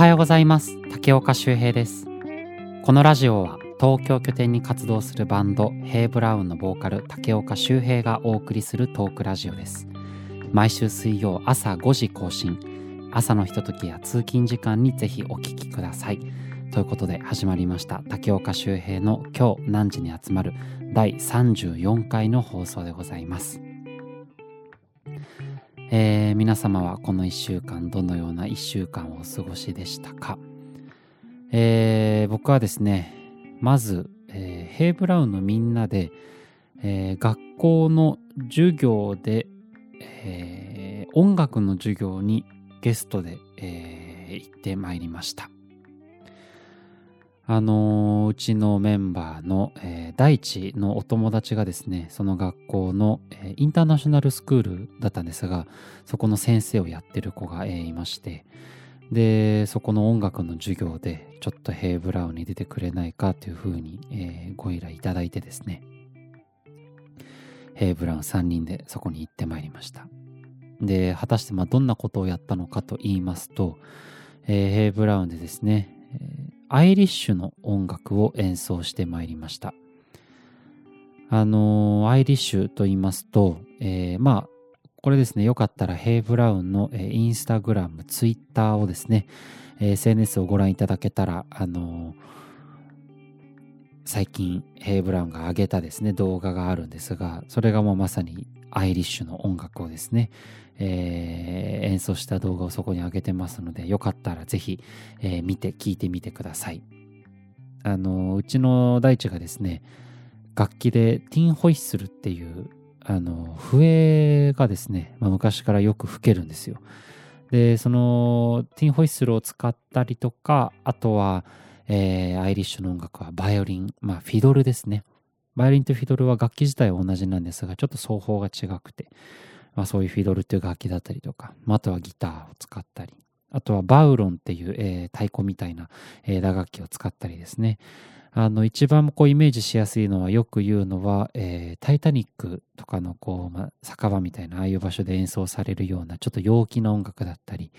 はようございます。竹岡修平です。このラジオは東京拠点に活動するバンドヘイブラウンのボーカル竹岡修平がお送りするトークラジオです。毎週水曜朝5時更新。朝のひとときや通勤時間にぜひお聞きください。ということで始まりました。竹岡修平の今日何時に集まる第34回の放送でございます。えー、皆様はこの1週間どのような1週間をお過ごしでしたか、えー、僕はですねまず、えー、ヘイブラウンのみんなで、えー、学校の授業で、えー、音楽の授業にゲストで、えー、行ってまいりました。あのうちのメンバーの、えー、大地のお友達がですねその学校の、えー、インターナショナルスクールだったんですがそこの先生をやってる子が、えー、いましてでそこの音楽の授業でちょっとヘイブラウンに出てくれないかというふうに、えー、ご依頼いただいてですねヘイブラウン3人でそこに行ってまいりました。で果たしてまあどんなことをやったのかと言いますと、えー、ヘイブラウンでですね、えーアイリッシュの音楽を演奏してまいりました。あのアイリッシュと言いますと、えー、まあ、これですね、よかったらヘイブラウンの、えー、インスタグラム、ツイッターをですね、え、SNS をご覧いただけたら、あの最近ヘイブラウンが上げたですね、動画があるんですが、それがもうまさにアイリッシュの音楽をですね、えー、演奏した動画をそこに上げてますので、よかったらぜひ、えー、見て、聞いてみてください。あの、うちの大地がですね、楽器でティンホイッスルっていう、あの、笛がですね、まあ、昔からよく吹けるんですよ。で、その、ティンホイッスルを使ったりとか、あとは、えー、アイリッシュの音楽はバイオリン、まあ、フィドルですね。バイオリンとフィドルは楽器自体は同じなんですが、ちょっと奏法が違くて、まあ、そういうフィドルっていう楽器だったりとか、まあ、あとはギターを使ったり、あとはバウロンっていう、えー、太鼓みたいな、えー、打楽器を使ったりですね。あの、一番こうイメージしやすいのはよく言うのは、えー、タイタニックとかのこう、まあ、酒場みたいなああいう場所で演奏されるようなちょっと陽気な音楽だったり、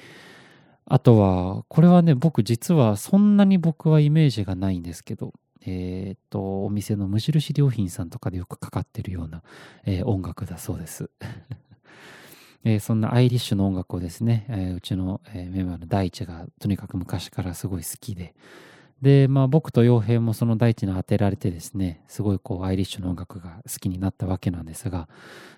あとは、これはね、僕実はそんなに僕はイメージがないんですけど、えっ、と、お店の無印良品さんとかでよくかかってるような、えー、音楽だそうです。えー、そんなアイリッシュの音楽をですね、えー、うちの、えメンバーの大地がとにかく昔からすごい好きで、で、まあ僕と洋平もその大地に当てられてですね、すごいこうアイリッシュの音楽が好きになったわけなんですが、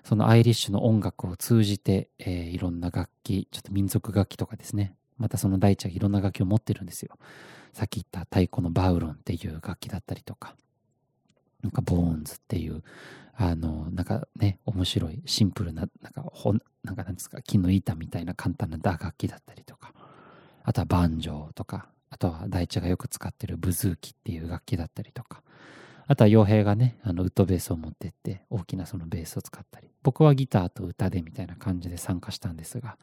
そのアイリッシュの音楽を通じて、えー、いろんな楽器、ちょっと民族楽器とかですね、またその大地はいろんな楽器を持ってるんですよ。さっき言った太鼓のバウロンっていう楽器だったりとか、なんかボーンズっていう、あの、なんかね、面白いシンプルな、なんかほなんかなんですか、木の板みたいな簡単な打楽器だったりとか、あとはバンジョーとか、あとは大地がよく使ってるブズーキっていう楽器だったりとか、あとは傭兵がね、あの、ウッドベースを持ってって、大きなそのベースを使ったり、僕はギターと歌でみたいな感じで参加したんですが、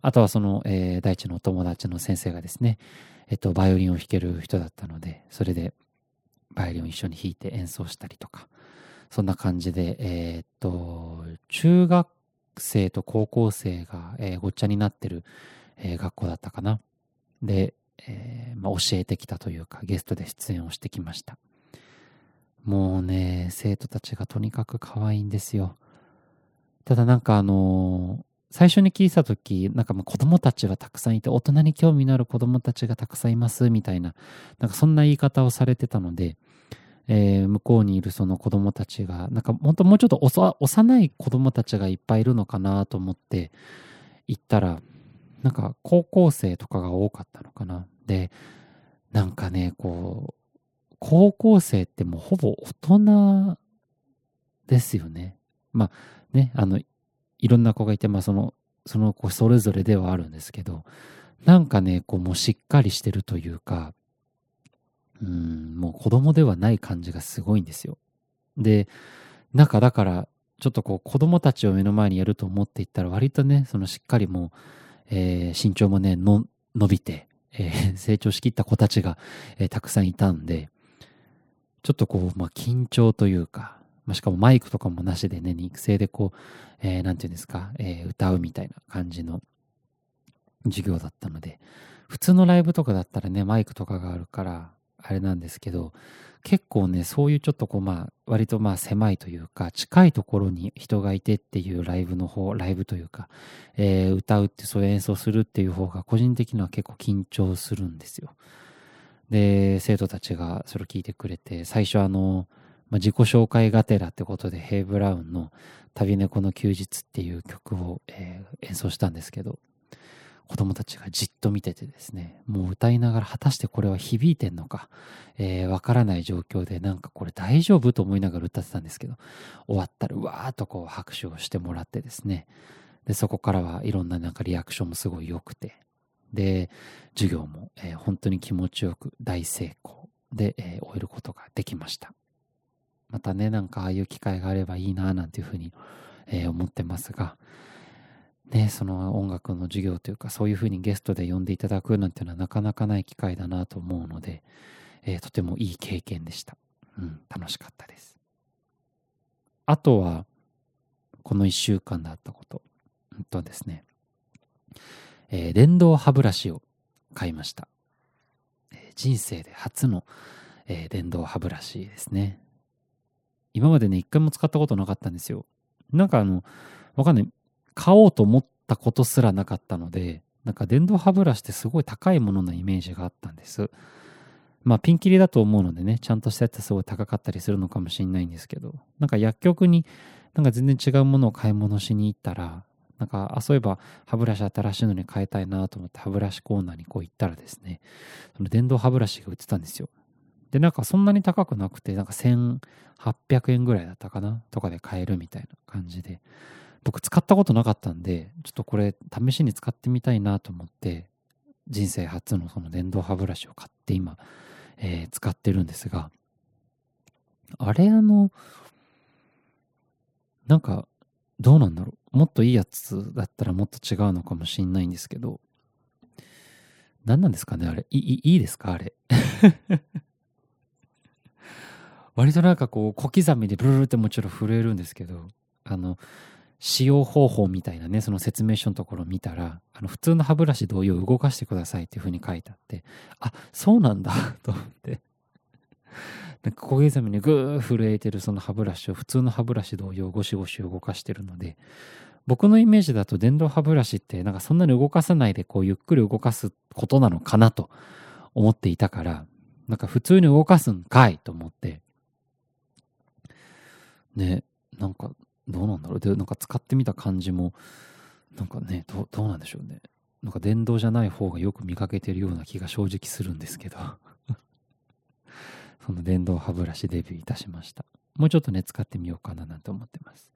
あとはその、えー、大地のお友達の先生がですね、えっと、バイオリンを弾ける人だったので、それでバイオリンを一緒に弾いて演奏したりとか、そんな感じで、えー、っと、中学生と高校生が、えー、ごっちゃになってる、えー、学校だったかな。で、えまあ、教えてきたというか、ゲストで出演をしてきました。もうね、生徒たちがとにかく可愛いんですよ。ただなんかあの最初に聞いた時なんかまあ子供たちはたくさんいて大人に興味のある子供たちがたくさんいますみたいななんかそんな言い方をされてたので、えー、向こうにいるその子供たちがなんか本当もうちょっと幼い子供たちがいっぱいいるのかなと思って行ったらなんか高校生とかが多かったのかな。でなんかねこう高校生ってもうほぼ大人ですよね。まあねあのいろんな子がいて、まあその、その子それぞれではあるんですけど、なんかね、こうもうしっかりしてるというか、うん、もう子供ではない感じがすごいんですよ。で、なんかだから、ちょっとこう子供たちを目の前にやると思っていったら割とね、そのしっかりもう、えー、身長もね、の伸びて、えー、成長しきった子たちが、えー、たくさんいたんで、ちょっとこう、まあ緊張というか、まあ、しかもマイクとかもなしでね、肉声でこう、えー、なんていうんですか、えー、歌うみたいな感じの授業だったので、普通のライブとかだったらね、マイクとかがあるから、あれなんですけど、結構ね、そういうちょっとこうまあ、割とまあ狭いというか、近いところに人がいてっていうライブの方、ライブというか、えー、歌うってそういう演奏するっていう方が個人的には結構緊張するんですよ。で、生徒たちがそれを聞いてくれて、最初あの、まあ、自己紹介がてらってことで、ヘイ・ブラウンの旅猫の休日っていう曲を、えー、演奏したんですけど、子供たちがじっと見ててですね、もう歌いながら果たしてこれは響いてんのか、えー、わからない状況でなんかこれ大丈夫と思いながら歌ってたんですけど、終わったらうわーっとこう拍手をしてもらってですね、で、そこからはいろんななんかリアクションもすごい良くて、で、授業も、えー、本当に気持ちよく大成功で、えー、終えることができました。またね、なんかああいう機会があればいいななんていうふうに、えー、思ってますが、ね、その音楽の授業というか、そういうふうにゲストで呼んでいただくなんていうのはなかなかない機会だなと思うので、えー、とてもいい経験でした。うん、楽しかったです。あとは、この一週間だったこと。うんとですね、えー、電動歯ブラシを買いました。え、人生で初の、えー、電動歯ブラシですね。今までね、一回も使ったことなかったんですよ。なんかあの、わかんない。買おうと思ったことすらなかったので、なんか電動歯ブラシってすごい高いもののイメージがあったんです。まあピンキリだと思うのでね、ちゃんとしたやつすごい高かったりするのかもしれないんですけど、なんか薬局になんか全然違うものを買い物しに行ったら、なんか、あ、そういえば歯ブラシ新しいのに変えたいなと思って歯ブラシコーナーにこう行ったらですね、その電動歯ブラシが売ってたんですよ。で、なんかそんなに高くなくて、なんか1800円ぐらいだったかなとかで買えるみたいな感じで、僕使ったことなかったんで、ちょっとこれ試しに使ってみたいなと思って、人生初のその電動歯ブラシを買って今、えー、使ってるんですが、あれあの、なんか、どうなんだろう。もっといいやつだったらもっと違うのかもしんないんですけど、何なんですかねあれ。いいいいですかあれ。割となんかこう小刻みでブルルってもちろん震えるんですけど、あの、使用方法みたいなね、その説明書のところを見たら、あの、普通の歯ブラシ同様動かしてくださいっていう風に書いてあって、あ、そうなんだ と思って。なんか小刻みにグー震えてるその歯ブラシを普通の歯ブラシ同様ゴシゴシ動かしてるので、僕のイメージだと電動歯ブラシってなんかそんなに動かさないでこうゆっくり動かすことなのかなと思っていたから、なんか普通に動かすんかいと思って、ね、なんかどうなんだろう。で、なんか使ってみた感じも、なんかね、どうなんでしょうね。なんか電動じゃない方がよく見かけてるような気が正直するんですけど その電動歯ブラシデビューいたしました。もうちょっとね、使ってみようかななんて思ってます。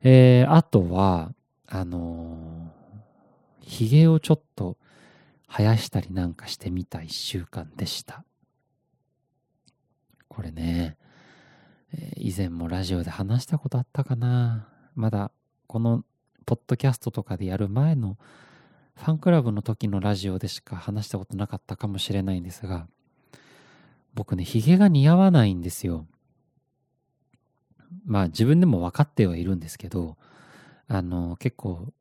えー、あとは、あのー、髭をちょっと生やしたりなんかしてみた一週間でした。これね、以前もラジオで話したことあったかな。まだこのポッドキャストとかでやる前のファンクラブの時のラジオでしか話したことなかったかもしれないんですが僕ねヒゲが似合わないんですよ。まあ自分でも分かってはいるんですけどあの結構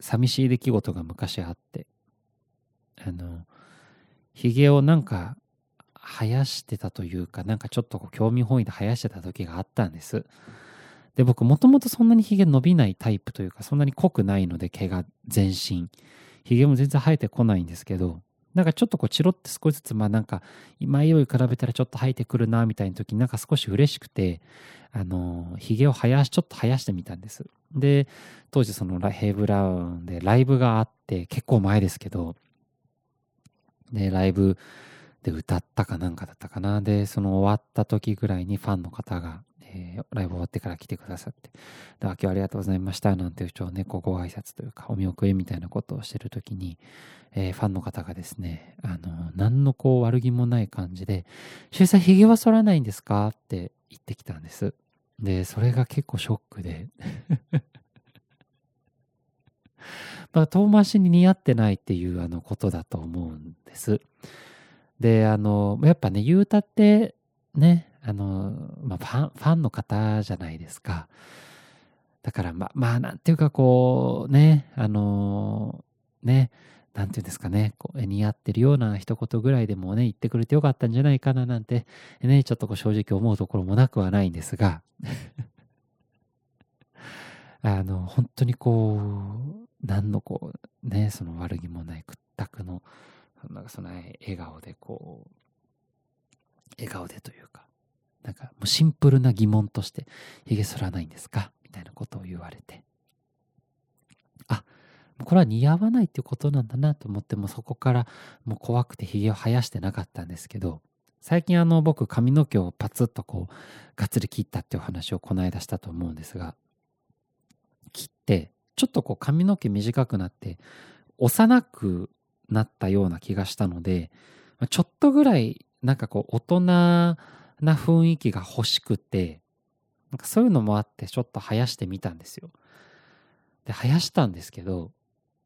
寂しい出来事が昔あってあのヒゲをなんか生やしてたというか、なんかちょっとこう興味本位で生やしてた時があったんです。で、僕もともとそんなに髭伸びないタイプというか、そんなに濃くないので毛が全身。髭も全然生えてこないんですけど、なんかちょっとこうチロって少しずつまあなんか前より比べたらちょっと生えてくるなみたいな時になんか少し嬉しくてあの髭を生やしちょっと生やしてみたんですで当時そのヘイブラウンでライブがあって結構前ですけどでライブで歌ったかなんかだったかな。で、その終わった時ぐらいにファンの方が、えー、ライブ終わってから来てくださって、で、今日ありがとうございましたなんていう人をね、こうご挨拶というか、お見送りみたいなことをしてる時に、えー、ファンの方がですね、あの、何のこう悪気もない感じで、周さん髭は剃らないんですか？って言ってきたんです。で、それが結構ショックで まあ、遠回しに似合ってないっていうあのことだと思うんです。で、あの、やっぱね、ゆうたって、ね、あの、まあ、ファン、ファンの方じゃないですか。だから、ま、まあ、なんていうかこう、ね、あの、ね、なんていうんですかね、こう似合ってるような一言ぐらいでもね、言ってくれてよかったんじゃないかななんて、ね、ちょっとこう正直思うところもなくはないんですが、あの、本当にこう、何のこう、ね、その悪気もない屈託の、なんかその笑顔でこう、笑顔でというか、なんかもうシンプルな疑問として、髭剃らないんですか？みたいなことを言われて、あ、これは似合わないっていうことなんだなと思ってもそこからもう怖くてひげを生やしてなかったんですけど最近あの僕髪の毛をパツッとこうがっつり切ったっていう話をこの間したと思うんですが切ってちょっとこう髪の毛短くなって幼くなったような気がしたのでちょっとぐらいなんかこう大人な雰囲気が欲しくてなんかそういうのもあってちょっと生やしてみたんですよ。で生やしたんですけど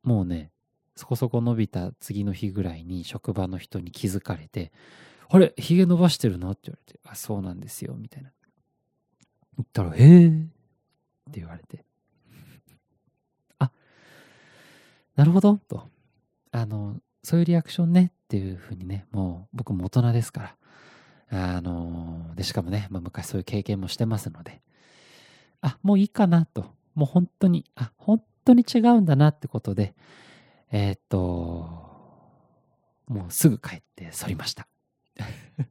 もうね、そこそこ伸びた次の日ぐらいに職場の人に気づかれて、あれ、髭伸ばしてるのって言われて、あ、そうなんですよ、みたいな。言ったら、へえって言われて、あ、なるほど、と。あの、そういうリアクションねっていうふうにね、もう僕も大人ですから、あの、で、しかもね、まあ、昔そういう経験もしてますので、あ、もういいかなと。もう本当に、あ、本当に違うんだなってことで、えー、っと、もうすぐ帰って反りました。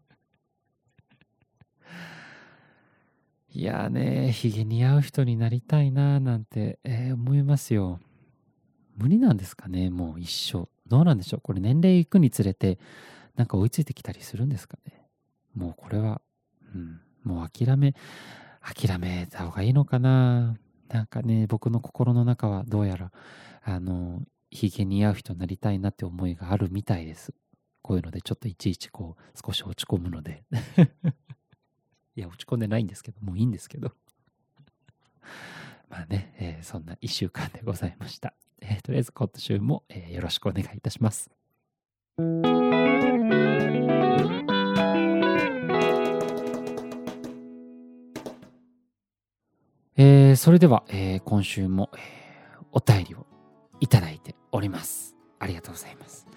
いやね、ヒゲ似合う人になりたいななんて、えー、思いますよ。無理なんですかね、もう一生。どうなんでしょうこれ年齢いくにつれて、なんか追いついてきたりするんですかね。もうこれは、うん、もう諦め、諦めた方がいいのかななんかね、僕の心の中はどうやら、あの、ヒゲに合う人になりたいなって思いがあるみたいです。こういうのでちょっといちいちこう少し落ち込むので いや、落ち込んでないんですけど、もういいんですけど まあね、えー、そんな一週間でございました。えー、とりあえず今週も、えー、よろしくお願いいたします。えー、それでは、えー、今週も、えー、お便りをいただいております。ありがとうございます。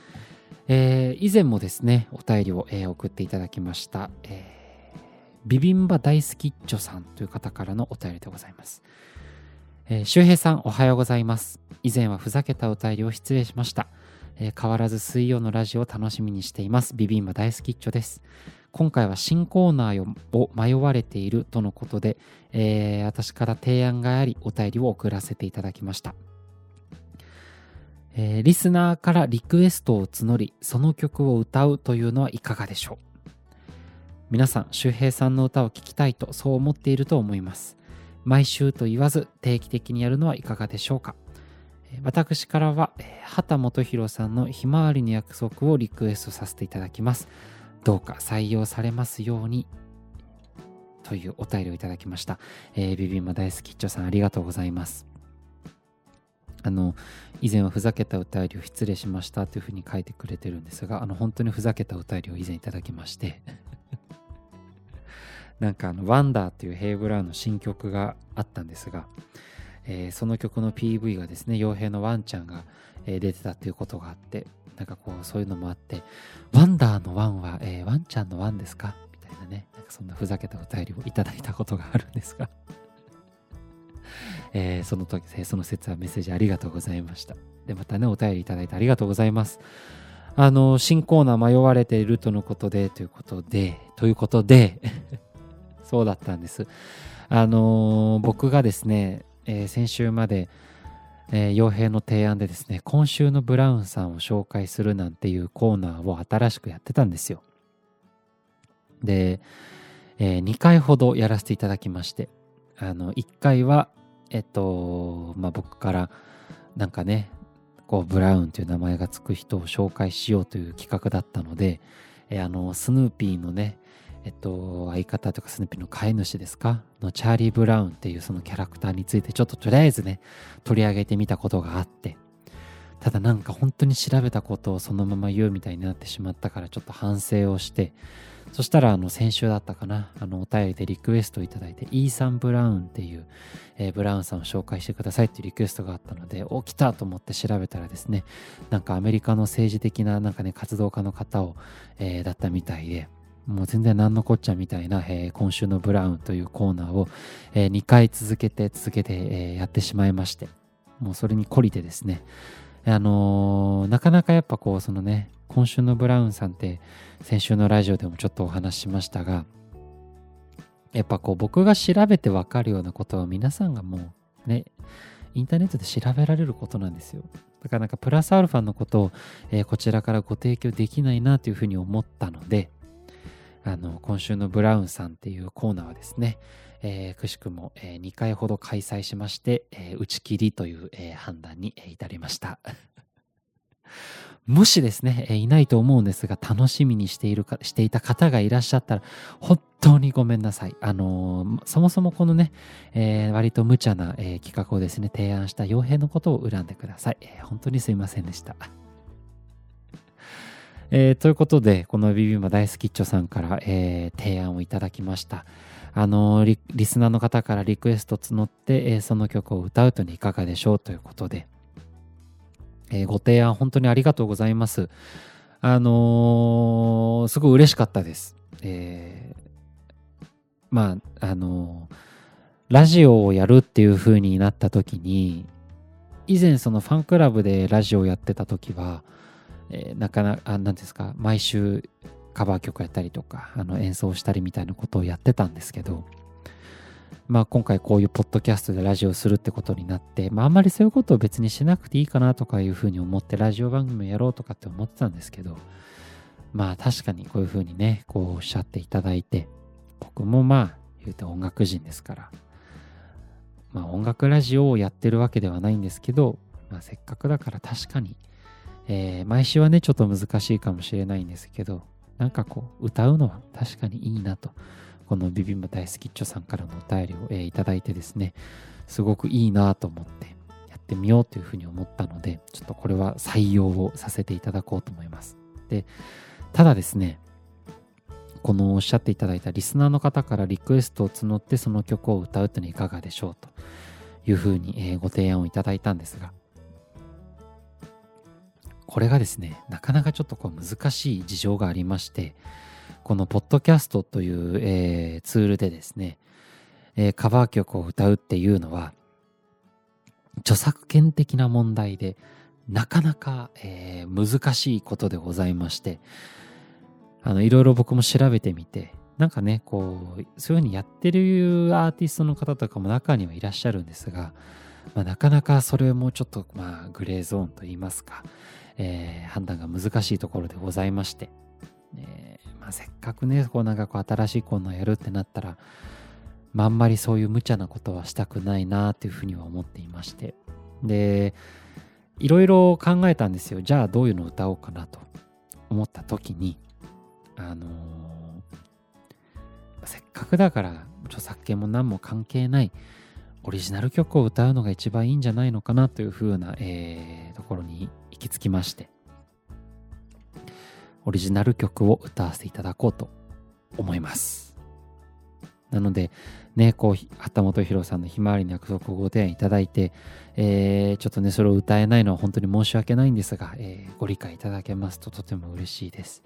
えー、以前もですね、お便りを、えー、送っていただきました、えー、ビビンバ大好きっちょさんという方からのお便りでございます。えー、周平さん、おはようございます。以前はふざけたお便りを失礼しました。えー、変わらず水曜のラジオを楽しみにしています。ビビンバ大好きっちょです。今回は新コーナーを迷われているとのことで、えー、私から提案がありお便りを送らせていただきました、えー、リスナーからリクエストを募りその曲を歌うというのはいかがでしょう皆さん周平さんの歌を聴きたいとそう思っていると思います毎週と言わず定期的にやるのはいかがでしょうか私からは畑基博さんのひまわりの約束をリクエストさせていただきますどうか採用されますようにというお便りをいただきました。えー、ビビンマ大好きっちょさんありがとうございます。あの、以前はふざけた歌りを失礼しましたというふうに書いてくれてるんですが、あの、本当にふざけた歌りを以前いただきまして なんかあの、ワンダーというヘイブラウンの新曲があったんですが、えー、その曲の PV がですね、傭兵のワンちゃんが、えー、出てたということがあって、なんかこう、そういうのもあって、ワンダーのワンは、えー、ワンちゃんのワンですか？みたいなね、なんかそんなふざけたお便りをいただいたことがあるんですが えー、その時え、その節はメッセージありがとうございました。で、またね、お便りいただいてありがとうございます。あの、新コーナー迷われているとのことで、ということで、ということで そうだったんです。あのー、僕がですね、えー、先週まで、えー、傭兵の提案でですね、今週のブラウンさんを紹介するなんていうコーナーを新しくやってたんですよ。で、えー、2回ほどやらせていただきまして、あの、1回は、えっと、まあ、僕からなんかね、こう、ブラウンという名前がつく人を紹介しようという企画だったので、えー、あの、スヌーピーのね、えっと、相方とかスヌーピーの飼い主ですか？のチャーリー・ブラウンっていうそのキャラクターについてちょっととりあえずね、取り上げてみたことがあって、ただなんか本当に調べたことをそのまま言うみたいになってしまったからちょっと反省をして、そしたら、あの、先週だったかな、あの、お便りでリクエストをいただいて、イーサン・ブラウンっていう、えー、ブラウンさんを紹介してくださいっていうリクエストがあったので、お、来たと思って調べたらですね、なんかアメリカの政治的な、なんかね、活動家の方を、えー、だったみたいで、もう全然何のこっちゃみたいな、えー、今週のブラウンというコーナーを、えー、2回続けて続けて、えー、やってしまいまして、もうそれに懲りてですね、あのー、なかなかやっぱこう、そのね、今週のブラウンさんって先週のラジオでもちょっとお話ししましたが、やっぱこう僕が調べてわかるようなことは皆さんがもうね、インターネットで調べられることなんですよ。だからなんかプラスアルファのことを、えー、こちらからご提供できないなというふうに思ったので、あの、今週のブラウンさんっていうコーナーはですね、えー、くしくも、えー、2回ほど開催しまして、えー、打ち切りという、えー、判断に、え、至りました。もしですね、え、いないと思うんですが、楽しみにしているか、していた方がいらっしゃったら、本当にごめんなさい。あのー、そもそもこのね、えー、割と無茶な、えー、企画をですね、提案した傭兵のことを恨んでください。え、本当にすいませんでした。えー、ということで、このビビンバ大好きっちょさんから、えー、提案をいただきました。あのリ、リスナーの方からリクエスト募って、えー、その曲を歌うというのいかがでしょうということで、えー、ご提案本当にありがとうございます。あのー、すごい嬉しかったです。えー、まあ、あのラジオをやるっていう風になった時に、以前そのファンクラブでラジオをやってた時は、えー、なかなか、なんですか、毎週カバー曲やったりとか、あの演奏したりみたいなことをやってたんですけど、まあ今回こういうポッドキャストでラジオするってことになって、まああんまりそういうことを別にしなくていいかなとかいうふうに思ってラジオ番組をやろうとかって思ってたんですけど、まあ確かにこういうふうにね、こうおっしゃっていただいて、僕もまあ言うて音楽人ですから、まあ音楽ラジオをやってるわけではないんですけど、まあせっかくだから確かにえー、毎週はね、ちょっと難しいかもしれないんですけど、なんかこう、歌うのは確かにいいなと、このビビンバ大好きっちょさんからのお便りを、えー、いただいてですね、すごくいいなと思ってやってみようというふうに思ったので、ちょっとこれは採用をさせていただこうと思います。で、ただですね、このおっしゃっていただいたリスナーの方からリクエストを募ってその曲を歌うというのはいかがでしょうというふうに、ご提案をいただいたんですが、これがですね、なかなかちょっとこう難しい事情がありまして、このポッドキャストという、えー、ツールでですね、えー、カバー曲を歌うっていうのは、著作権的な問題で、なかなか、えー、難しいことでございまして、あの、いろいろ僕も調べてみて、なんかね、こう、そういうふうにやってるアーティストの方とかも中にはいらっしゃるんですが、まあ、なかなかそれもちょっと、まあ、グレーゾーンと言いますか、えー、判断が難しいところでございまして、えー、まあ、せっかくね、こうなんかこう新しいコーナーやるってなったら、まあ、あんまりそういう無茶なことはしたくないなっていうふうには思っていまして。で、いろいろ考えたんですよ。じゃあどういうのを歌おうかなと思った時に、あのー、せっかくだから著作権も何も関係ないオリジナル曲を歌うのが一番いいんじゃないのかなというふうな、えー、ところに行き着きまして、オリジナル曲を歌わせていただこうと思います。なので、ね、こう、旗本博さんのひまわりの約束をご提案いただいて、えー、ちょっとね、それを歌えないのは本当に申し訳ないんですが、えー、ご理解いただけますととても嬉しいです。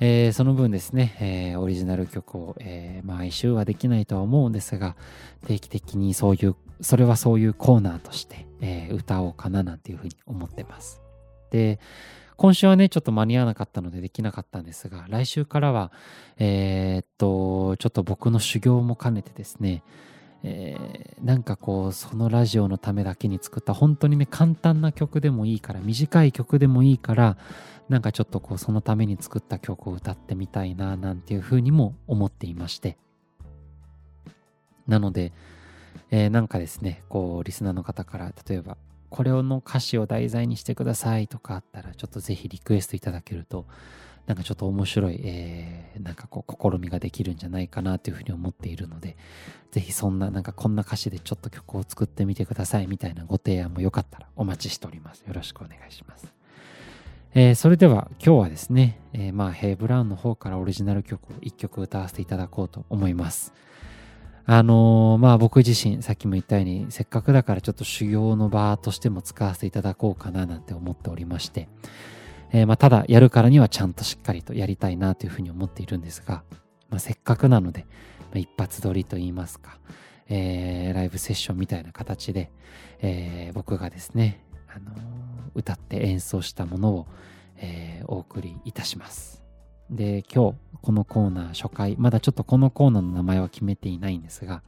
えー、その分ですね、えー、オリジナル曲を、えー、毎週はできないとは思うんですが、定期的にそういう、それはそういうコーナーとして、えー、歌おうかななんていうふうに思ってます。で、今週はね、ちょっと間に合わなかったのでできなかったんですが、来週からは、えー、っと、ちょっと僕の修行も兼ねてですね、えー、なんかこうそのラジオのためだけに作った本当にね簡単な曲でもいいから短い曲でもいいからなんかちょっとこうそのために作った曲を歌ってみたいななんていうふうにも思っていまして。なので、えー、なんかですねこうリスナーの方から例えばこれの歌詞を題材にしてくださいとかあったらちょっとぜひリクエストいただけるとなんかちょっと面白い、えー、なんかこう試みができるんじゃないかなというふうに思っているので、ぜひそんななんかこんな歌詞でちょっと曲を作ってみてくださいみたいなご提案もよかったらお待ちしております。よろしくお願いします。えー、それでは今日はですね、えー、まあヘイ・ブラウンの方からオリジナル曲を1曲歌わせていただこうと思います。あのー、まあ僕自身さっきも言ったようにせっかくだからちょっと修行の場としても使わせていただこうかななんて思っておりまして、えー、まあただやるからにはちゃんとしっかりとやりたいなというふうに思っているんですが、まあ、せっかくなので、まあ、一発撮りと言いますか、えー、ライブセッションみたいな形で、えー、僕がですね、あの、歌って演奏したものを、えー、お送りいたします。で、今日このコーナー初回、まだちょっとこのコーナーの名前は決めていないんですが、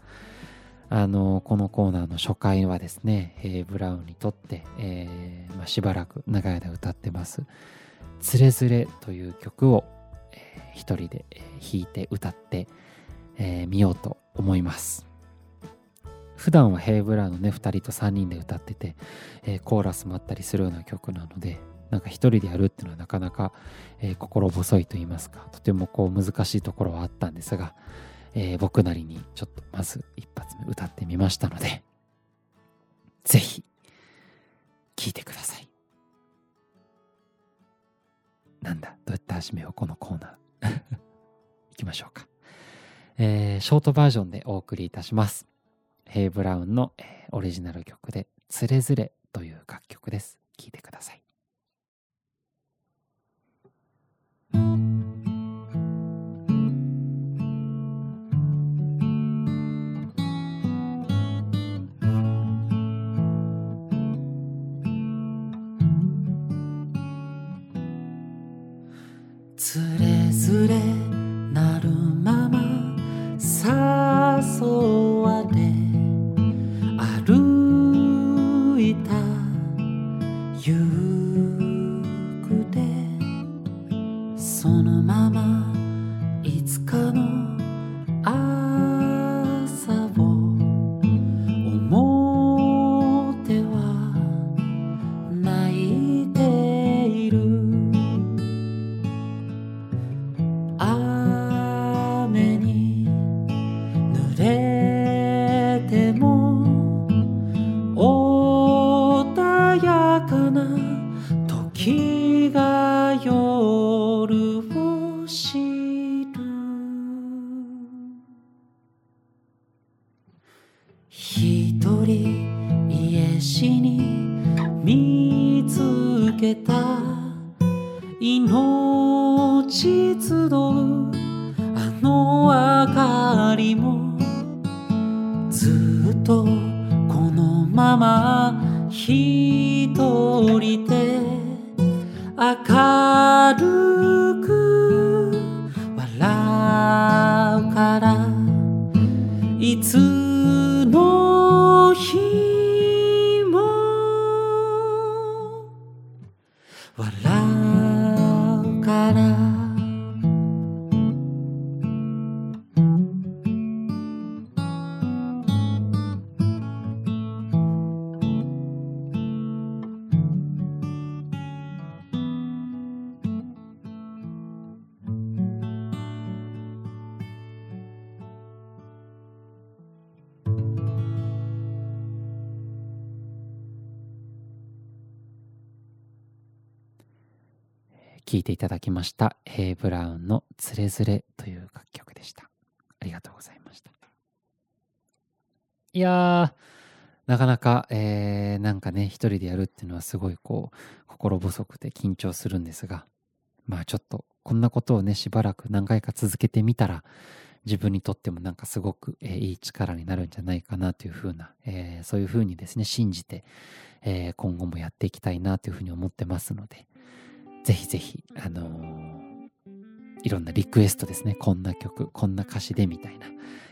あの、このコーナーの初回はですね、えー、ブラウンにとって、えーまあ、しばらく長い間歌ってます、つれづれという曲を、えー、一人で、弾いて歌ってみ、えー、ようと思います。普段はヘイブラウンのね、2人と3人で歌ってて、えー、コーラスもあったりするような曲なので、なんか一人でやるっていうのはなかなか、えー、心細いと言いますか、とてもこう難しいところはあったんですが、えー、僕なりにちょっとまず一発目歌ってみましたので、ぜひ、聴いてください。なんだ、どうやって始めよう、このコーナー。行きましょうか。えー、ショートバージョンでお送りいたします。ヘイ・ブラウンの、えー、オリジナル曲で、つれづれという楽曲です。聴いてください。穏やかな時が夜。一人で明るく笑うからいつの日も笑うからただきました、ヘイ・ブラウンのつれづれという楽曲でした。ありがとうございました。いや、なかなか、えー、なんかね、一人でやるっていうのはすごいこう、心細くて緊張するんですが、まあちょっと、こんなことをね、しばらく何回か続けてみたら、自分にとってもなんかすごく、えー、いい力になるんじゃないかなというふうな、えー、そういうふうにですね、信じて、えー、今後もやっていきたいなというふうに思ってますので、ぜひぜひ、あのー、いろんなリクエストですね。こんな曲、こんな歌詞でみたいな、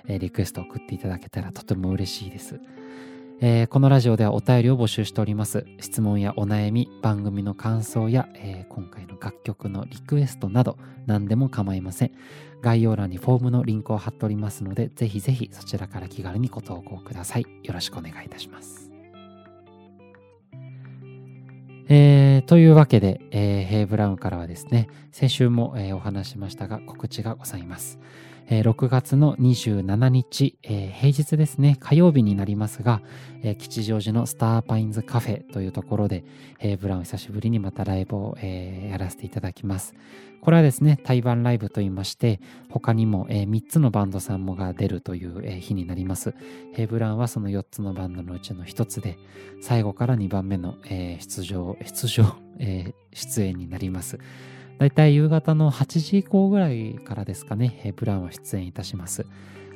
えー、リクエストを送っていただけたらとても嬉しいです。えー、このラジオではお便りを募集しております。質問やお悩み、番組の感想や、えー、今回の楽曲のリクエストなど何でも構いません。概要欄にフォームのリンクを貼っておりますので、ぜひぜひそちらから気軽にご投稿ください。よろしくお願いいたします。えー、というわけで、えー、ヘイブラウンからはですね、先週も、えー、お話しましたが告知がございます。えー、6月の27日、えー、平日ですね、火曜日になりますが、えー、吉祥寺のスターパインズカフェというところで、えー、ブラウン久しぶりにまたライブを、えー、やらせていただきます。これはですね、対バンライブと言いまして、他にも、えー、3つのバンドさんもが出るという、えー、日になります。ヘブラウンはその4つのバンドのうちの1つで、最後から2番目の、えー、出場、出場、えー、出演になります。だいたい夕方の8時以降ぐらいからですかね、ブランは出演いたします。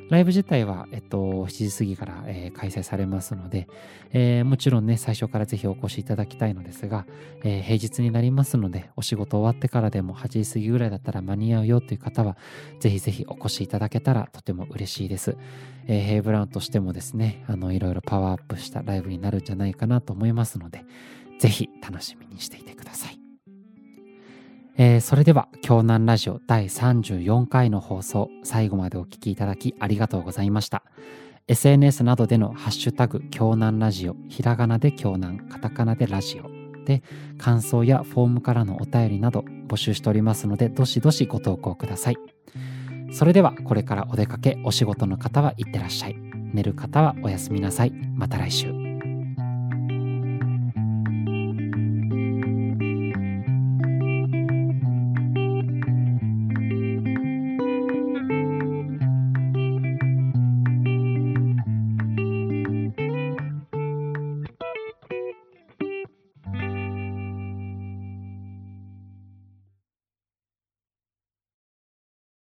ライブ自体は、えっと、7時過ぎから、えー、開催されますので、えー、もちろんね、最初からぜひお越しいただきたいのですが、えー、平日になりますので、お仕事終わってからでも8時過ぎぐらいだったら間に合うよという方は、ぜひぜひお越しいただけたらとても嬉しいです。えー、ヘイブラウンとしてもですね、あの、いろいろパワーアップしたライブになるんじゃないかなと思いますので、ぜひ楽しみにしていてください。えー、それでは京南ラジオ第34回の放送最後までお聞きいただきありがとうございました。SNS などでのハッシュタグ京南ラジオひらがなで京南カタカナでラジオで感想やフォームからのお便りなど募集しておりますのでどしどしご投稿ください。それではこれからお出かけお仕事の方はいってらっしゃい。寝る方はおやすみなさい。また来週。